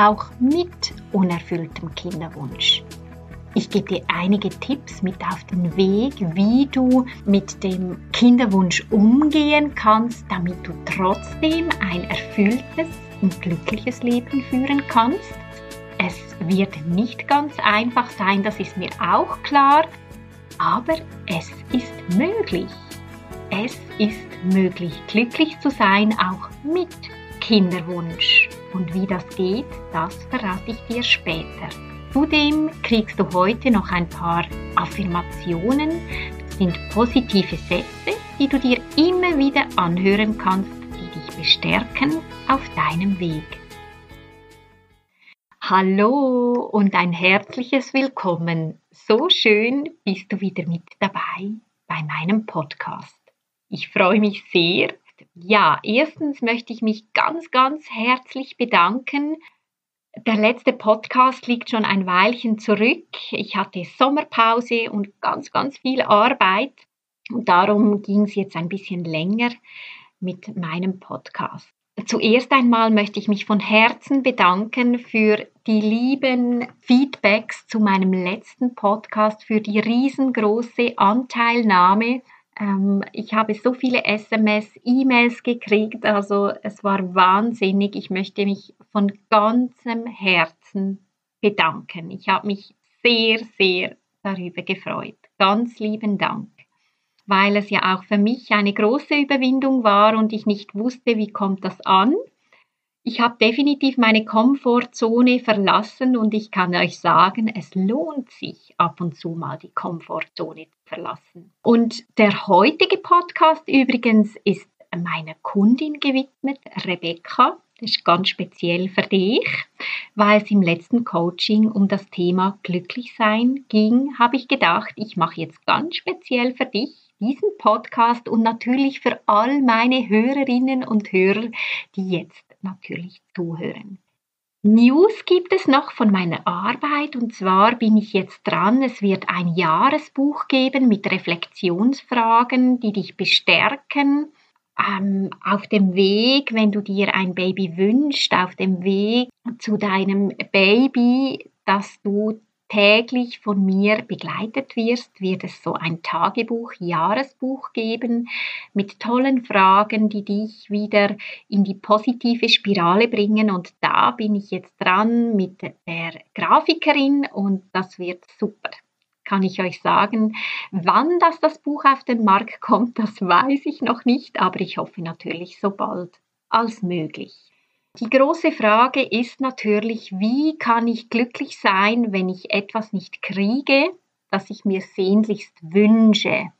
auch mit unerfülltem Kinderwunsch. Ich gebe dir einige Tipps mit auf den Weg, wie du mit dem Kinderwunsch umgehen kannst, damit du trotzdem ein erfülltes und glückliches Leben führen kannst. Es wird nicht ganz einfach sein, das ist mir auch klar, aber es ist möglich. Es ist möglich, glücklich zu sein, auch mit Kinderwunsch. Und wie das geht, das verrate ich dir später. Zudem kriegst du heute noch ein paar Affirmationen. Das sind positive Sätze, die du dir immer wieder anhören kannst, die dich bestärken auf deinem Weg. Hallo und ein herzliches Willkommen. So schön bist du wieder mit dabei bei meinem Podcast. Ich freue mich sehr. Ja, erstens möchte ich mich ganz, ganz herzlich bedanken. Der letzte Podcast liegt schon ein Weilchen zurück. Ich hatte Sommerpause und ganz, ganz viel Arbeit. Und darum ging es jetzt ein bisschen länger mit meinem Podcast. Zuerst einmal möchte ich mich von Herzen bedanken für die lieben Feedbacks zu meinem letzten Podcast, für die riesengroße Anteilnahme ähm, ich habe so viele SMS, E-Mails gekriegt, also es war wahnsinnig. Ich möchte mich von ganzem Herzen bedanken. Ich habe mich sehr, sehr darüber gefreut. Ganz lieben Dank, weil es ja auch für mich eine große Überwindung war und ich nicht wusste, wie kommt das an ich habe definitiv meine Komfortzone verlassen und ich kann euch sagen, es lohnt sich ab und zu mal die Komfortzone zu verlassen. Und der heutige Podcast übrigens ist meiner Kundin gewidmet, Rebecca. Das ist ganz speziell für dich, weil es im letzten Coaching um das Thema Glücklichsein ging, habe ich gedacht, ich mache jetzt ganz speziell für dich diesen Podcast und natürlich für all meine Hörerinnen und Hörer, die jetzt natürlich zuhören. News gibt es noch von meiner Arbeit und zwar bin ich jetzt dran. Es wird ein Jahresbuch geben mit Reflexionsfragen, die dich bestärken. Ähm, auf dem Weg, wenn du dir ein Baby wünschst, auf dem Weg zu deinem Baby, dass du täglich von mir begleitet wirst, wird es so ein Tagebuch, Jahresbuch geben mit tollen Fragen, die dich wieder in die positive Spirale bringen. Und da bin ich jetzt dran mit der Grafikerin und das wird super kann ich euch sagen. Wann das, das Buch auf den Markt kommt, das weiß ich noch nicht, aber ich hoffe natürlich so bald als möglich. Die große Frage ist natürlich, wie kann ich glücklich sein, wenn ich etwas nicht kriege, das ich mir sehnlichst wünsche?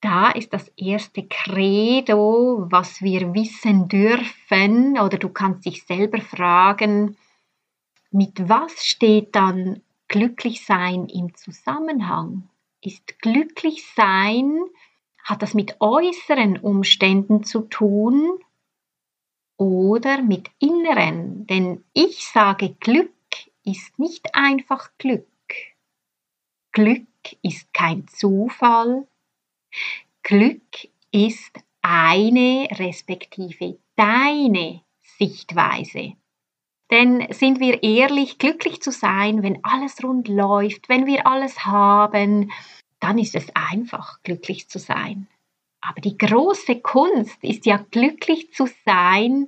Da ist das erste Credo, was wir wissen dürfen, oder du kannst dich selber fragen, mit was steht dann glücklich sein im Zusammenhang? Ist glücklich sein, hat das mit äußeren Umständen zu tun oder mit inneren, denn ich sage, Glück ist nicht einfach Glück. Glück ist kein Zufall. Glück ist eine respektive deine Sichtweise. Denn sind wir ehrlich, glücklich zu sein, wenn alles rund läuft, wenn wir alles haben, dann ist es einfach, glücklich zu sein. Aber die große Kunst ist ja glücklich zu sein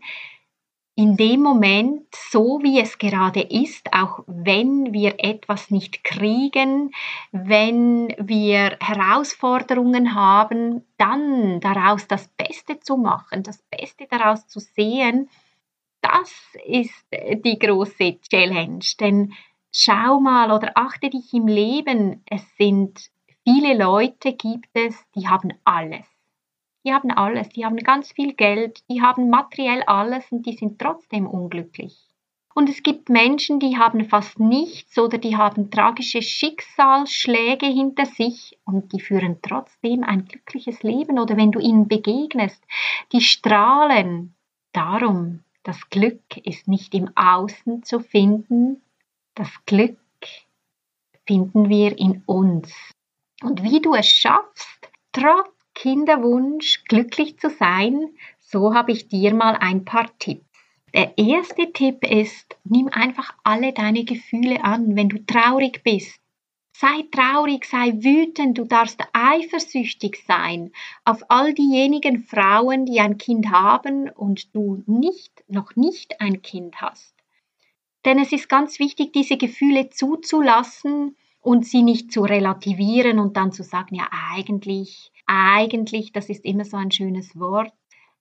in dem Moment, so wie es gerade ist, auch wenn wir etwas nicht kriegen, wenn wir Herausforderungen haben, dann daraus das Beste zu machen, das Beste daraus zu sehen, das ist die große Challenge. Denn schau mal oder achte dich im Leben, es sind viele Leute gibt es, die haben alles die haben alles, die haben ganz viel Geld, die haben materiell alles und die sind trotzdem unglücklich. Und es gibt Menschen, die haben fast nichts oder die haben tragische Schicksalsschläge hinter sich und die führen trotzdem ein glückliches Leben. Oder wenn du ihnen begegnest, die strahlen. Darum, das Glück ist nicht im Außen zu finden. Das Glück finden wir in uns. Und wie du es schaffst, trotz Kinderwunsch glücklich zu sein, so habe ich dir mal ein paar Tipps. Der erste Tipp ist, nimm einfach alle deine Gefühle an, wenn du traurig bist. Sei traurig, sei wütend, du darfst eifersüchtig sein auf all diejenigen Frauen, die ein Kind haben und du nicht, noch nicht ein Kind hast. Denn es ist ganz wichtig, diese Gefühle zuzulassen und sie nicht zu relativieren und dann zu sagen, ja eigentlich, eigentlich, das ist immer so ein schönes Wort,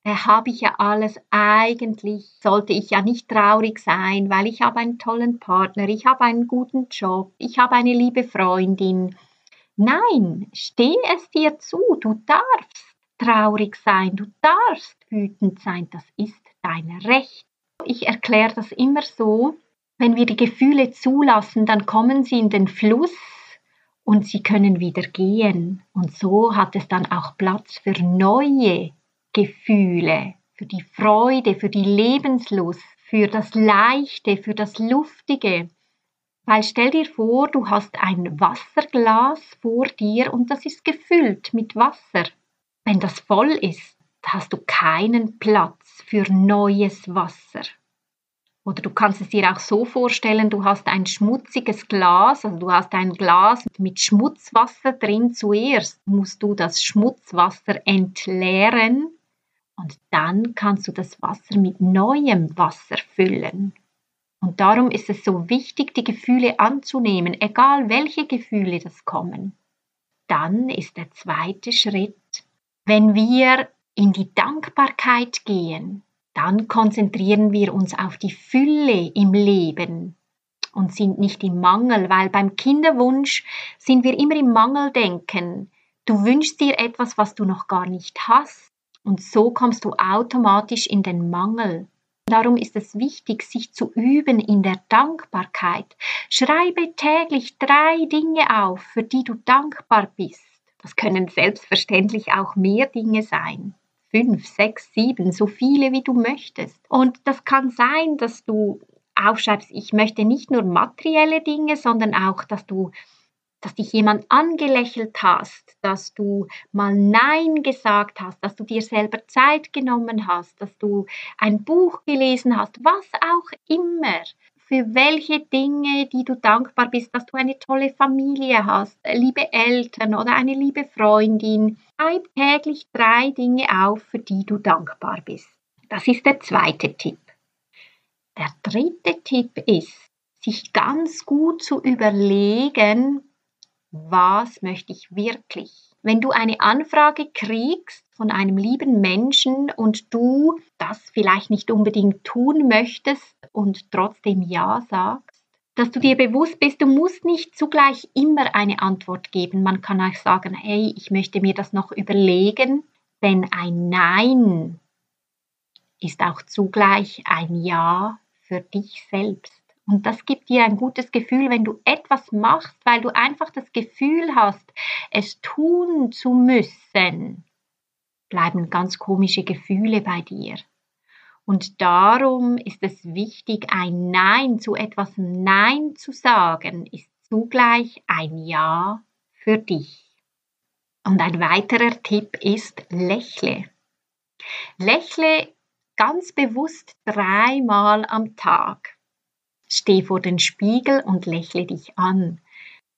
äh, habe ich ja alles, eigentlich sollte ich ja nicht traurig sein, weil ich habe einen tollen Partner, ich habe einen guten Job, ich habe eine liebe Freundin. Nein, steh es dir zu, du darfst traurig sein, du darfst wütend sein, das ist dein Recht. Ich erkläre das immer so, wenn wir die Gefühle zulassen, dann kommen sie in den Fluss und sie können wieder gehen. Und so hat es dann auch Platz für neue Gefühle, für die Freude, für die Lebenslust, für das Leichte, für das Luftige. Weil stell dir vor, du hast ein Wasserglas vor dir und das ist gefüllt mit Wasser. Wenn das voll ist, hast du keinen Platz für neues Wasser. Oder du kannst es dir auch so vorstellen, du hast ein schmutziges Glas, also du hast ein Glas mit Schmutzwasser drin. Zuerst musst du das Schmutzwasser entleeren und dann kannst du das Wasser mit neuem Wasser füllen. Und darum ist es so wichtig, die Gefühle anzunehmen, egal welche Gefühle das kommen. Dann ist der zweite Schritt, wenn wir in die Dankbarkeit gehen, dann konzentrieren wir uns auf die Fülle im Leben und sind nicht im Mangel, weil beim Kinderwunsch sind wir immer im Mangeldenken. Du wünschst dir etwas, was du noch gar nicht hast. Und so kommst du automatisch in den Mangel. Darum ist es wichtig, sich zu üben in der Dankbarkeit. Schreibe täglich drei Dinge auf, für die du dankbar bist. Das können selbstverständlich auch mehr Dinge sein. Fünf, sechs, sieben, so viele wie du möchtest. Und das kann sein, dass du aufschreibst, ich möchte nicht nur materielle Dinge, sondern auch, dass du dass dich jemand angelächelt hast, dass du mal Nein gesagt hast, dass du dir selber Zeit genommen hast, dass du ein Buch gelesen hast, was auch immer. Für welche Dinge, die du dankbar bist, dass du eine tolle Familie hast, liebe Eltern oder eine liebe Freundin. Schreib täglich drei Dinge auf, für die du dankbar bist. Das ist der zweite Tipp. Der dritte Tipp ist, sich ganz gut zu überlegen, was möchte ich wirklich? Wenn du eine Anfrage kriegst von einem lieben Menschen und du das vielleicht nicht unbedingt tun möchtest und trotzdem Ja sagst, dass du dir bewusst bist, du musst nicht zugleich immer eine Antwort geben. Man kann auch sagen, hey, ich möchte mir das noch überlegen, denn ein Nein ist auch zugleich ein Ja für dich selbst. Und das gibt dir ein gutes Gefühl, wenn du etwas machst, weil du einfach das Gefühl hast, es tun zu müssen, bleiben ganz komische Gefühle bei dir. Und darum ist es wichtig, ein Nein zu etwas Nein zu sagen, ist zugleich ein Ja für dich. Und ein weiterer Tipp ist Lächle. Lächle ganz bewusst dreimal am Tag. Steh vor den Spiegel und lächle dich an.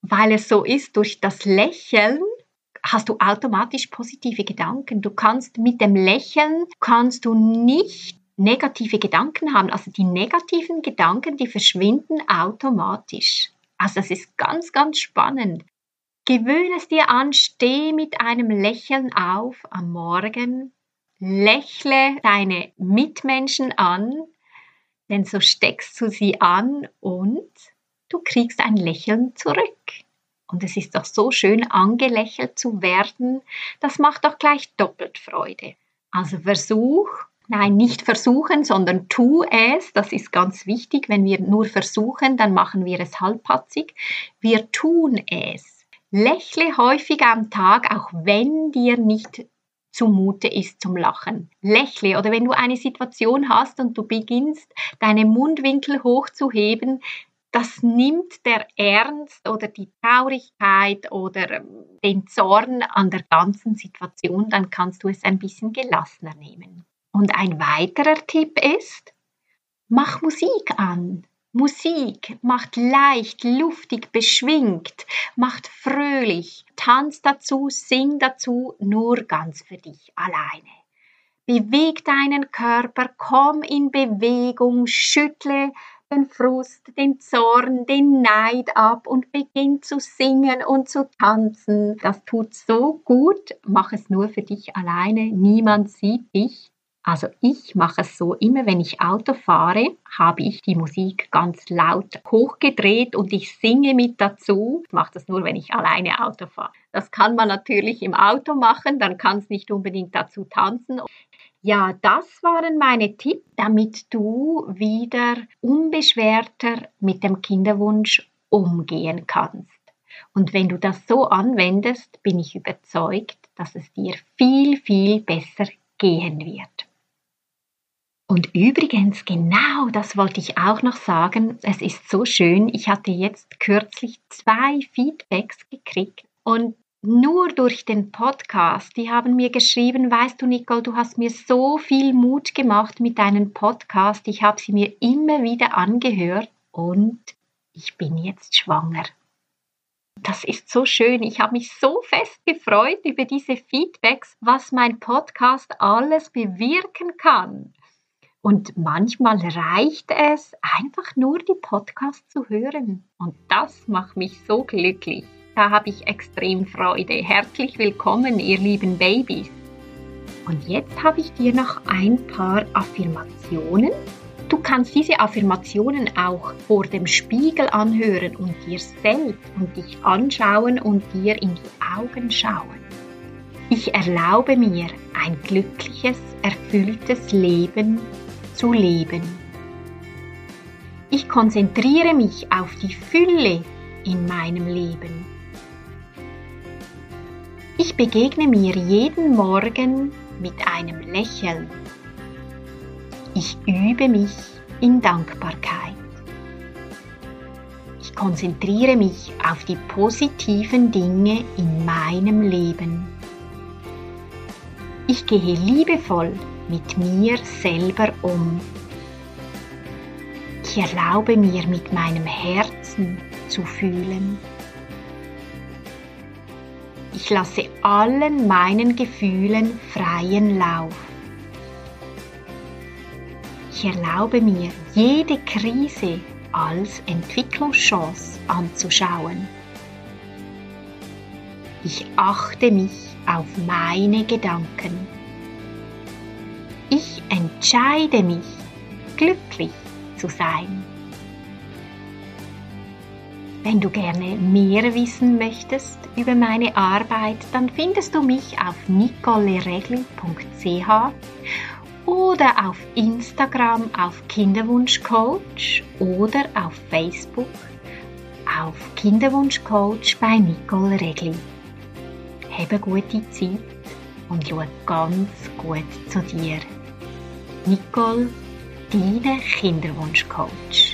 Weil es so ist, durch das Lächeln hast du automatisch positive Gedanken. Du kannst mit dem Lächeln, kannst du nicht negative Gedanken haben. Also die negativen Gedanken, die verschwinden automatisch. Also das ist ganz, ganz spannend. Gewöhne es dir an, steh mit einem Lächeln auf am Morgen, lächle deine Mitmenschen an, denn so steckst du sie an und du kriegst ein Lächeln zurück. Und es ist doch so schön, angelächelt zu werden. Das macht doch gleich doppelt Freude. Also versuch, Nein, nicht versuchen, sondern tu es. Das ist ganz wichtig. Wenn wir nur versuchen, dann machen wir es halbpatzig. Wir tun es. Lächle häufig am Tag, auch wenn dir nicht zumute ist zum Lachen. Lächle oder wenn du eine Situation hast und du beginnst, deine Mundwinkel hochzuheben, das nimmt der Ernst oder die Traurigkeit oder ähm, den Zorn an der ganzen Situation, dann kannst du es ein bisschen gelassener nehmen. Und ein weiterer Tipp ist, mach Musik an. Musik macht leicht, luftig, beschwingt, macht fröhlich, tanz dazu, sing dazu, nur ganz für dich alleine. Beweg deinen Körper, komm in Bewegung, schüttle den Frust, den Zorn, den Neid ab und beginn zu singen und zu tanzen. Das tut so gut. Mach es nur für dich alleine. Niemand sieht dich. Also ich mache es so, immer wenn ich Auto fahre, habe ich die Musik ganz laut hochgedreht und ich singe mit dazu. Ich mache das nur, wenn ich alleine Auto fahre. Das kann man natürlich im Auto machen, dann kann es nicht unbedingt dazu tanzen. Ja, das waren meine Tipps, damit du wieder unbeschwerter mit dem Kinderwunsch umgehen kannst. Und wenn du das so anwendest, bin ich überzeugt, dass es dir viel, viel besser gehen wird. Und übrigens, genau das wollte ich auch noch sagen. Es ist so schön. Ich hatte jetzt kürzlich zwei Feedbacks gekriegt und nur durch den Podcast, die haben mir geschrieben, weißt du, Nicole, du hast mir so viel Mut gemacht mit deinem Podcast. Ich habe sie mir immer wieder angehört und ich bin jetzt schwanger. Das ist so schön. Ich habe mich so fest gefreut über diese Feedbacks, was mein Podcast alles bewirken kann. Und manchmal reicht es, einfach nur die Podcasts zu hören. Und das macht mich so glücklich. Da habe ich extrem Freude. Herzlich willkommen, ihr lieben Babys. Und jetzt habe ich dir noch ein paar Affirmationen. Du kannst diese Affirmationen auch vor dem Spiegel anhören und dir selbst und dich anschauen und dir in die Augen schauen. Ich erlaube mir ein glückliches, erfülltes Leben zu leben. Ich konzentriere mich auf die Fülle in meinem Leben. Ich begegne mir jeden Morgen mit einem Lächeln. Ich übe mich in Dankbarkeit. Ich konzentriere mich auf die positiven Dinge in meinem Leben. Ich gehe liebevoll mit mir selber um. Ich erlaube mir mit meinem Herzen zu fühlen. Ich lasse allen meinen Gefühlen freien Lauf. Ich erlaube mir, jede Krise als Entwicklungschance anzuschauen. Ich achte mich auf meine Gedanken. Ich entscheide mich, glücklich zu sein. Wenn du gerne mehr wissen möchtest über meine Arbeit, dann findest du mich auf nicoleregli.ch oder auf Instagram auf Kinderwunschcoach oder auf Facebook auf Kinderwunschcoach bei Nicole Regli. Habe gute Zeit und schau ganz gut zu dir. Nicole, deine Kinderwunschcoach.